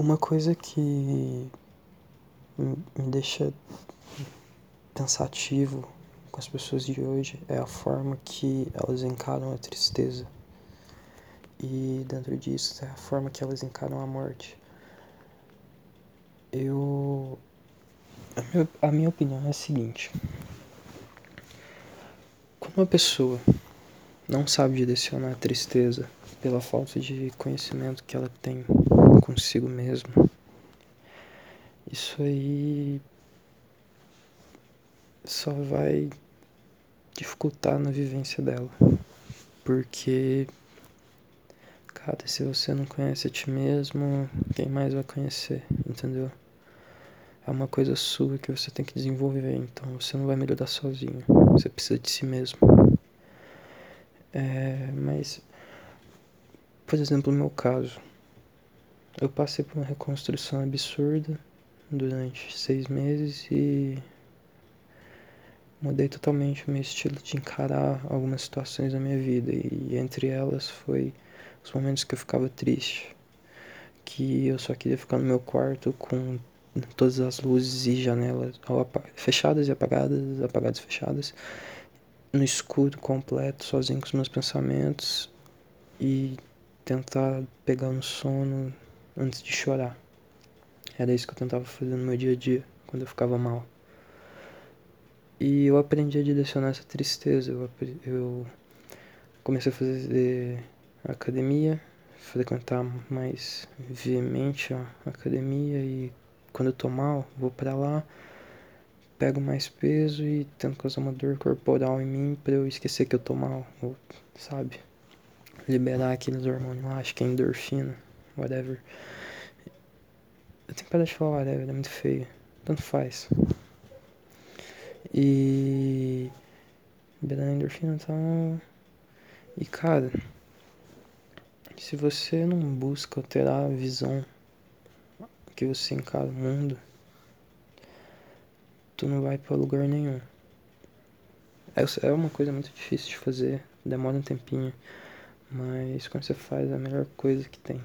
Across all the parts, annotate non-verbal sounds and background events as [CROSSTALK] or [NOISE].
Uma coisa que me deixa pensativo com as pessoas de hoje é a forma que elas encaram a tristeza. E dentro disso é a forma que elas encaram a morte. Eu. A minha, a minha opinião é a seguinte: quando uma pessoa não sabe direcionar a tristeza pela falta de conhecimento que ela tem consigo mesma, isso aí só vai dificultar na vivência dela. Porque, cara, se você não conhece a ti mesmo, quem mais vai conhecer, entendeu? É uma coisa sua que você tem que desenvolver, então você não vai melhorar sozinho. Você precisa de si mesmo. É, mas, por exemplo, no meu caso, eu passei por uma reconstrução absurda durante seis meses e mudei totalmente o meu estilo de encarar algumas situações da minha vida. E entre elas foi os momentos que eu ficava triste, que eu só queria ficar no meu quarto com todas as luzes e janelas fechadas e apagadas, apagadas e fechadas, no escuro completo, sozinho com os meus pensamentos e tentar pegar no sono antes de chorar. Era isso que eu tentava fazer no meu dia a dia, quando eu ficava mal. E eu aprendi a direcionar essa tristeza. Eu, eu comecei a fazer academia, frequentar mais veemente a academia e quando eu tô mal, vou para lá, pego mais peso e tento causar uma dor corporal em mim para eu esquecer que eu tô mal, ou, sabe? Liberar aqueles hormônios lá, acho que é endorfina, whatever. Eu tenho que parar de falar whatever, é muito feio. Tanto faz. E. Liberando endorfina e tal. E cara, se você não busca alterar a visão que você encara o mundo, tu não vai para lugar nenhum. É, é uma coisa muito difícil de fazer, demora um tempinho, mas quando você faz é a melhor coisa que tem.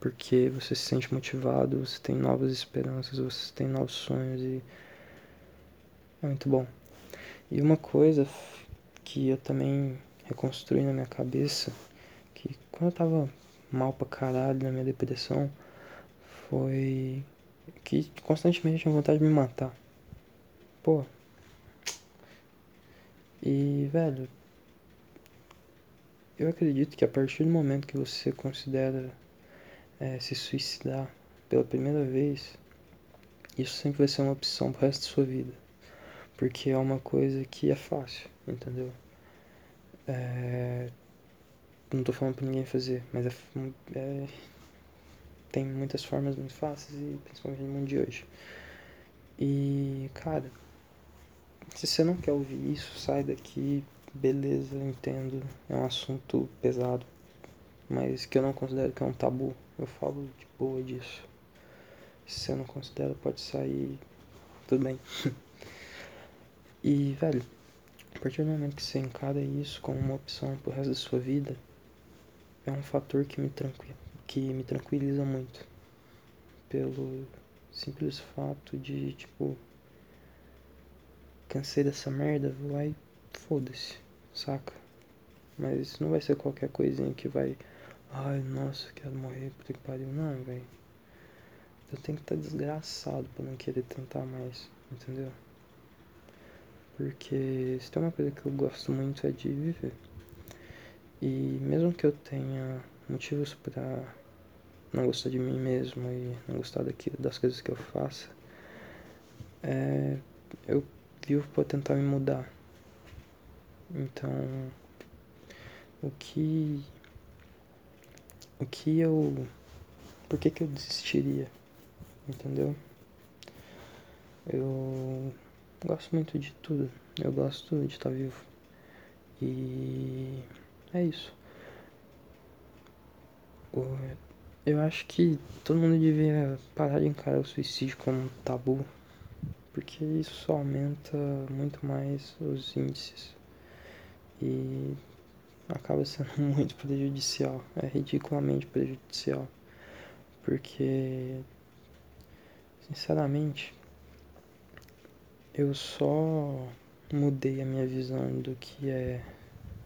Porque você se sente motivado, você tem novas esperanças, você tem novos sonhos e é muito bom. E uma coisa que eu também reconstruí na minha cabeça, que quando eu tava mal pra caralho na minha depressão, foi que constantemente eu tinha vontade de me matar. Pô. E, velho, eu acredito que a partir do momento que você considera é, se suicidar pela primeira vez, isso sempre vai ser uma opção pro resto da sua vida. Porque é uma coisa que é fácil, entendeu? É... Não tô falando pra ninguém fazer, mas é, é... tem muitas formas muito fáceis, e principalmente no mundo de hoje. E, cara, se você não quer ouvir isso, sai daqui, beleza, entendo. É um assunto pesado, mas que eu não considero que é um tabu. Eu falo de boa disso. Se você não considera, pode sair, tudo bem. [LAUGHS] E, velho, a partir do momento que você encara isso como uma opção pro resto da sua vida, é um fator que me, tranqui que me tranquiliza muito. Pelo simples fato de, tipo, cansei dessa merda, e foda-se, saca? Mas não vai ser qualquer coisinha que vai, ai, nossa, quero morrer, puta que pariu. Não, velho. Eu tenho que estar tá desgraçado pra não querer tentar mais, entendeu? porque se tem uma coisa que eu gosto muito é de viver. E mesmo que eu tenha motivos para não gostar de mim mesmo e não gostar daquilo, das coisas que eu faço, é, eu vivo para tentar me mudar. Então, o que o que eu por que que eu desistiria? Entendeu? Eu gosto muito de tudo. Eu gosto de estar vivo. E é isso. Eu acho que todo mundo devia parar de encarar o suicídio como um tabu, porque isso aumenta muito mais os índices e acaba sendo [LAUGHS] muito prejudicial, é ridiculamente prejudicial, porque, sinceramente, eu só mudei a minha visão do que é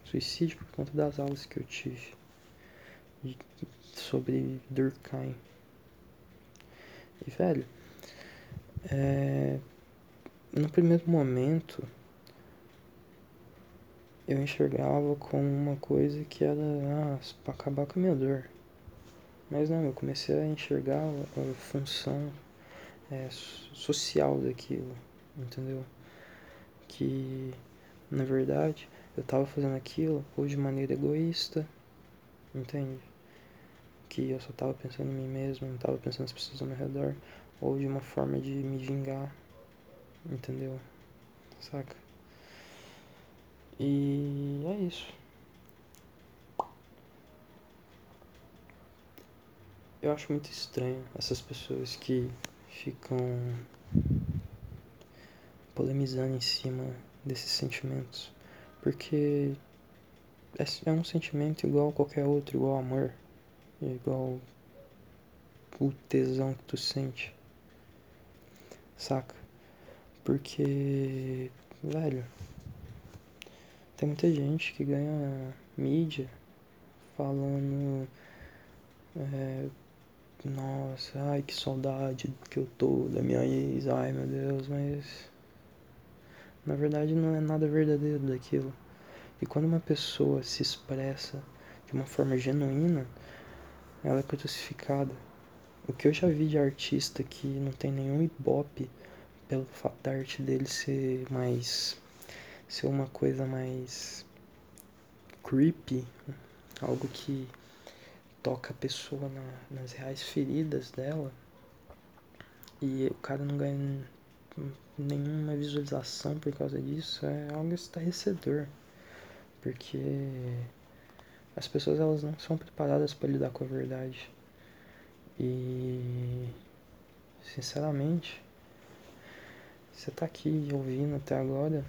suicídio por conta das aulas que eu tive sobre Durkheim. E, velho, é, no primeiro momento eu enxergava como uma coisa que era ah, para acabar com a minha dor. Mas não, eu comecei a enxergar a, função é, social daquilo, entendeu? Que na verdade eu estava fazendo aquilo ou de maneira egoísta, entende? Que eu só estava pensando em mim mesmo, não estava pensando nas pessoas ao meu redor, ou de uma forma de me vingar, entendeu? Saca? E é isso. Eu acho muito estranho essas pessoas que ficam polemizando em cima desses sentimentos. Porque é, é um sentimento igual a qualquer outro, igual amor, igual o tesão que tu sente. Saca? Porque, velho, tem muita gente que ganha mídia falando. É, nossa, ai que saudade que eu tô da minha ex, ai meu Deus, mas. Na verdade não é nada verdadeiro daquilo. E quando uma pessoa se expressa de uma forma genuína, ela é crucificada. O que eu já vi de artista que não tem nenhum ibope pelo fato da arte dele ser mais ser uma coisa mais creepy, algo que toca a pessoa na, nas reais feridas dela e o cara não ganha nenhuma visualização por causa disso, é algo estarrecedor. Porque as pessoas elas não são preparadas para lidar com a verdade. E sinceramente, você tá aqui ouvindo até agora,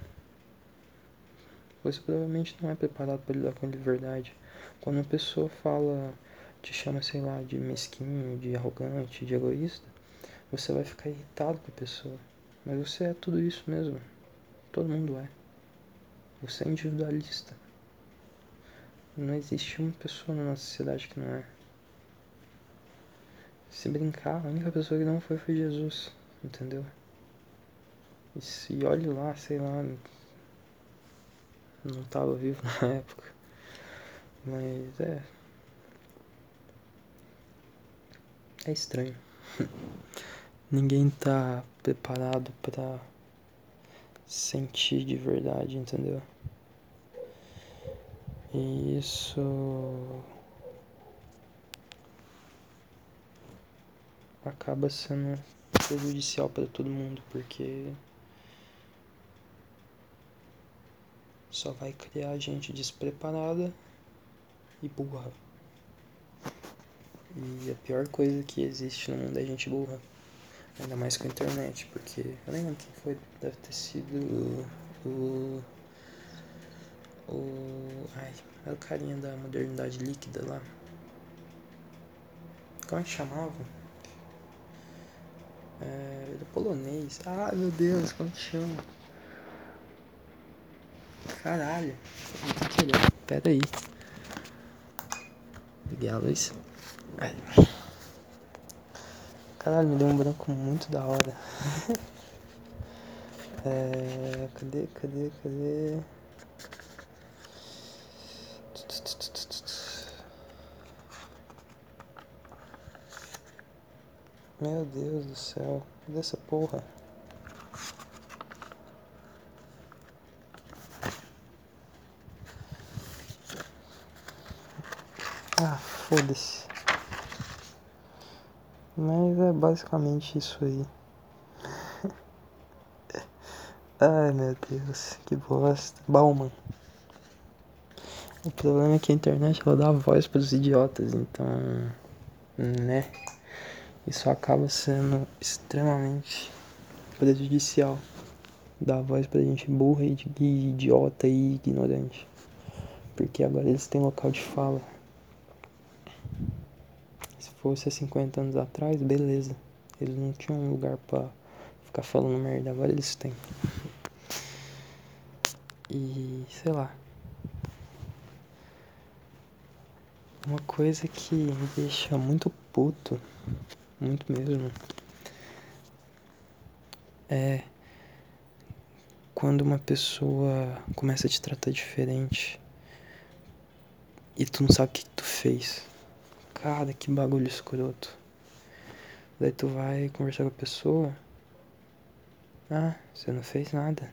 você provavelmente não é preparado para lidar com a verdade. Quando uma pessoa fala, te chama, sei lá, de mesquinho, de arrogante, de egoísta, você vai ficar irritado com a pessoa. Mas você é tudo isso mesmo. Todo mundo é. Você é individualista. Não existe uma pessoa na nossa sociedade que não é. Se brincar, a única pessoa que não foi foi Jesus, entendeu? E se olhe lá, sei lá, não estava vivo [LAUGHS] na época. Mas é. É estranho. [LAUGHS] Ninguém tá preparado para sentir de verdade, entendeu? E isso acaba sendo prejudicial para todo mundo, porque só vai criar gente despreparada e burra. E a pior coisa que existe no mundo é gente burra. Ainda mais com a internet, porque eu lembro quem foi, deve ter sido o. O. Ai, é o carinha da modernidade líquida lá. Como é que chamava? É, é polonês. Ah, meu Deus, como que chama? Caralho. Pera aí. Liguei a luz. Caralho, me deu um branco muito da hora. [LAUGHS] é, cadê, cadê, cadê? Meu Deus do céu, cadê essa porra? Ah, foda-se. Mas é basicamente isso aí. [LAUGHS] Ai meu Deus, que bosta. Bauman. O problema é que a internet ela dá voz para os idiotas, então. né? Isso acaba sendo extremamente prejudicial. Dar voz pra gente burra e idiota e ignorante. Porque agora eles têm local de fala. Fosse há 50 anos atrás, beleza. Eles não tinham um lugar pra ficar falando merda, agora eles têm. E sei lá. Uma coisa que me deixa muito puto, muito mesmo, é quando uma pessoa começa a te tratar diferente e tu não sabe o que tu fez. Cara, que bagulho escroto. Daí tu vai conversar com a pessoa. Ah, você não fez nada.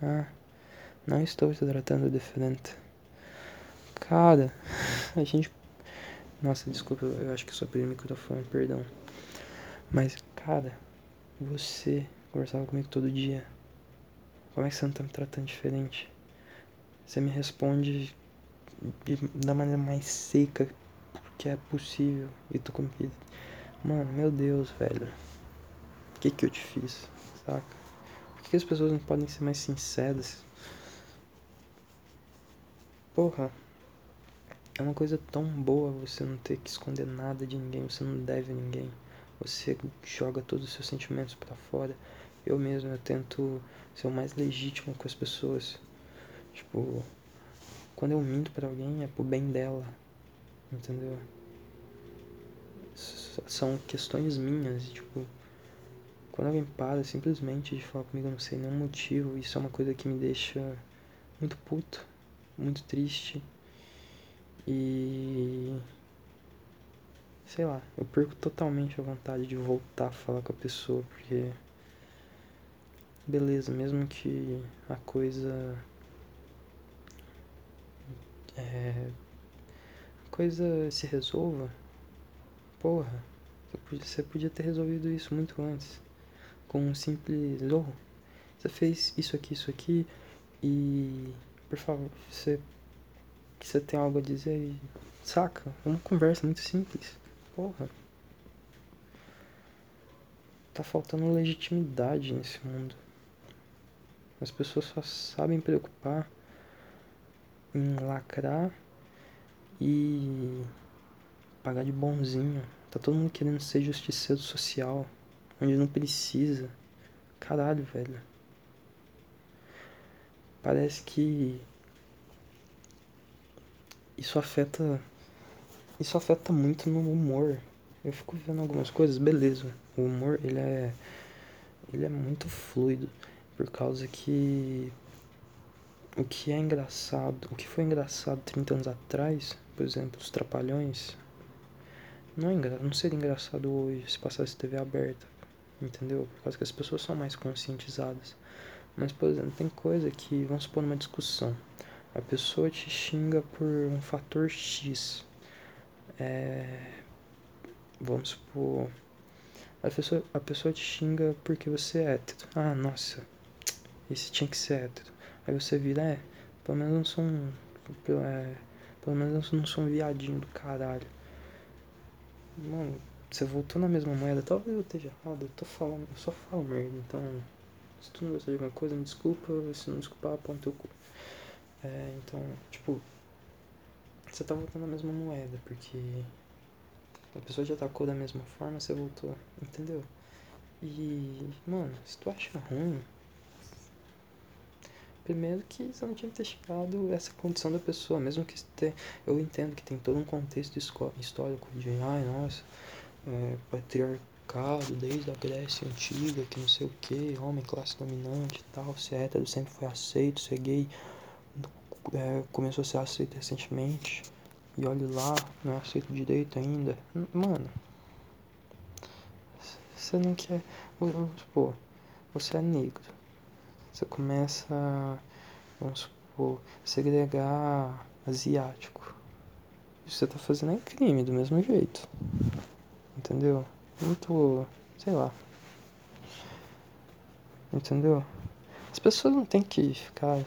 Ah, não estou te tratando diferente. Cara, a gente. Nossa, desculpa, eu acho que só perdi o microfone, perdão. Mas, cara, você conversava comigo todo dia. Como é que você não tá me tratando diferente? Você me responde da maneira mais seca que é possível e tu compida. Mano, meu Deus, velho. O que que eu te fiz, saca? Por que, que as pessoas não podem ser mais sinceras? Porra, é uma coisa tão boa você não ter que esconder nada de ninguém, você não deve a ninguém. Você joga todos os seus sentimentos para fora. Eu mesmo, eu tento ser o mais legítimo com as pessoas. Tipo, quando eu minto para alguém é pro bem dela. Entendeu? São questões minhas, tipo, quando alguém para simplesmente de falar comigo, eu não sei nenhum motivo, isso é uma coisa que me deixa muito puto, muito triste. E. Sei lá, eu perco totalmente a vontade de voltar a falar com a pessoa, porque. Beleza, mesmo que a coisa. É. Coisa se resolva. Porra, você podia ter resolvido isso muito antes. Com um simples. Oh, você fez isso aqui, isso aqui. E. Por favor, você que você tem algo a dizer e. Saca? Uma conversa muito simples. Porra. Tá faltando legitimidade nesse mundo. As pessoas só sabem preocupar em lacrar e pagar de bonzinho. Tá todo mundo querendo ser justiceiro social, onde não precisa. Caralho, velho. Parece que isso afeta isso afeta muito no humor. Eu fico vendo algumas coisas, beleza. O humor, ele é ele é muito fluido por causa que o que é engraçado, o que foi engraçado 30 anos atrás, por exemplo, os trapalhões, não, é não seria engraçado hoje se passasse TV aberta, entendeu? Por causa que as pessoas são mais conscientizadas. Mas, por exemplo, tem coisa que, vamos supor, numa discussão, a pessoa te xinga por um fator X. É, vamos supor. A pessoa, a pessoa te xinga porque você é hétero. Ah, nossa, esse tinha que ser hétero. Aí você vira, é, pelo menos não sou um. É, pelo menos eu não sou um viadinho do caralho. Mano, você voltou na mesma moeda. Talvez eu esteja errado, eu tô falando, eu só falo merda. Então, se tu não gostou de alguma coisa, me desculpa. Se não desculpar, ponto teu cu. É, então, tipo, você tá voltando na mesma moeda, porque a pessoa já atacou da mesma forma, você voltou, entendeu? E, mano, se tu acha ruim, primeiro que você não tinha que ter chegado essa condição da pessoa, mesmo que te, eu entendo que tem todo um contexto histórico de, ai, nossa, é, patriarcado desde a Grécia Antiga, que não sei o que, homem, classe dominante e tal, ser hétero sempre foi aceito, ser gay é, começou a ser aceito recentemente. E olha lá, não é aceito direito ainda. Mano, você não quer. Supor, você é negro. Você começa, vamos supor, segregar asiático. Isso você tá fazendo é crime do mesmo jeito. Entendeu? Muito. sei lá. Entendeu? As pessoas não tem que ficar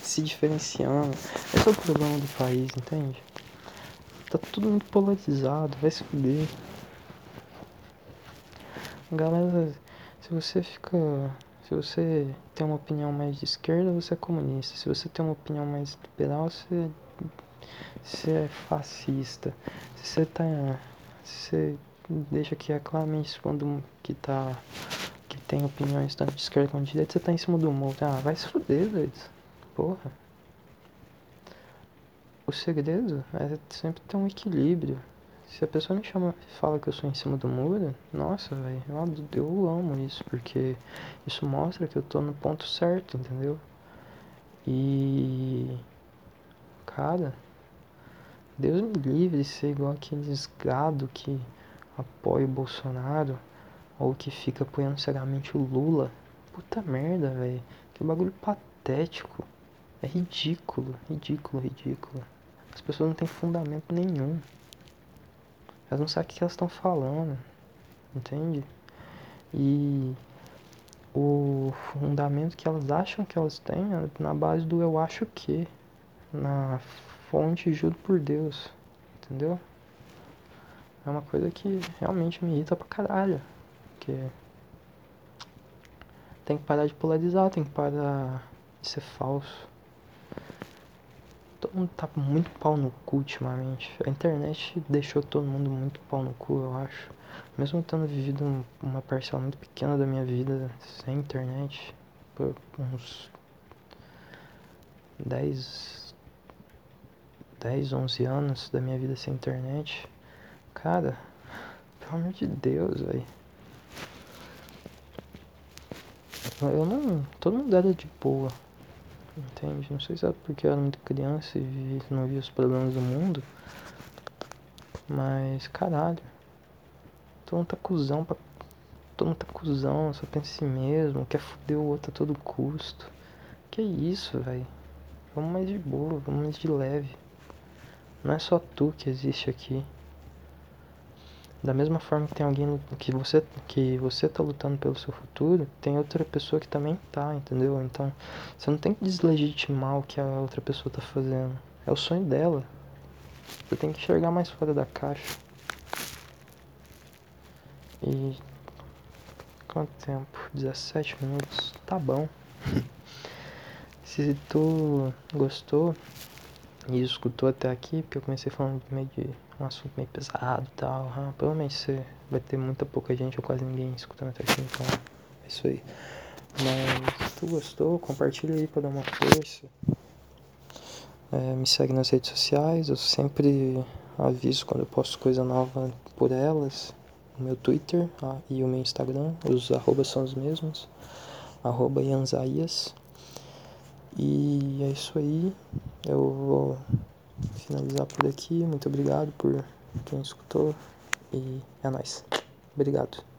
se diferenciando. Esse é o problema do país, entende? Tá tudo muito polarizado, vai se fuder. Galera, se você fica. Se você tem uma opinião mais de esquerda, você é comunista. Se você tem uma opinião mais liberal, você você é fascista, se você tá. Se você deixa que é claramente quando que tá. que tem opiniões tanto de esquerda quanto de direita, você tá em cima do muro. Ah, vai se fuder, doido. Porra. O segredo é sempre ter um equilíbrio. Se a pessoa me chama e fala que eu sou em cima do muro, nossa, velho, eu, eu amo isso, porque isso mostra que eu tô no ponto certo, entendeu? E. Cara, Deus me livre de ser igual aqueles gado que apoia o Bolsonaro ou que fica apoiando cegamente o Lula. Puta merda, velho. Que bagulho patético. É ridículo, ridículo, ridículo. As pessoas não têm fundamento nenhum. Elas não sabem o que elas estão falando. Entende? E o fundamento que elas acham que elas têm é na base do eu acho que. Na fonte juro por Deus. Entendeu? É uma coisa que realmente me irrita pra caralho. Porque tem que parar de polarizar, tem que parar de ser falso. Todo mundo tá muito pau no cu ultimamente. A internet deixou todo mundo muito pau no cu, eu acho. Mesmo tendo vivido uma parcela muito pequena da minha vida sem internet, por uns 10, 10, 11 anos da minha vida sem internet, cara, [LAUGHS] pelo amor de Deus, velho. Eu não. Todo mundo era de boa. Entende? Não sei se é porque eu era muito criança e não via os problemas do mundo. Mas, caralho. Todo mundo tá cuzão pra. Todo mundo tá cuzão, só pensa em si mesmo, quer foder o outro a todo custo. Que isso, velho? Vamos mais de boa, vamos mais de leve. Não é só tu que existe aqui. Da mesma forma que tem alguém que você que você tá lutando pelo seu futuro, tem outra pessoa que também tá, entendeu? Então, você não tem que deslegitimar o que a outra pessoa tá fazendo. É o sonho dela. Você tem que enxergar mais fora da caixa. E quanto tempo? 17 minutos. Tá bom. [LAUGHS] Se tu gostou e escutou até aqui, porque eu comecei falando meio de um assunto meio pesado e tal. Ah, provavelmente você vai ter muita pouca gente ou quase ninguém escutando até aqui, então é isso aí. Mas se tu gostou, compartilha aí pra dar uma força. É, me segue nas redes sociais, eu sempre aviso quando eu posto coisa nova por elas. O meu Twitter ah, e o meu Instagram, os arrobas são os mesmos. Arroba Ianzaias. E é isso aí. Eu vou finalizar por aqui. Muito obrigado por quem escutou. E é nóis. Obrigado.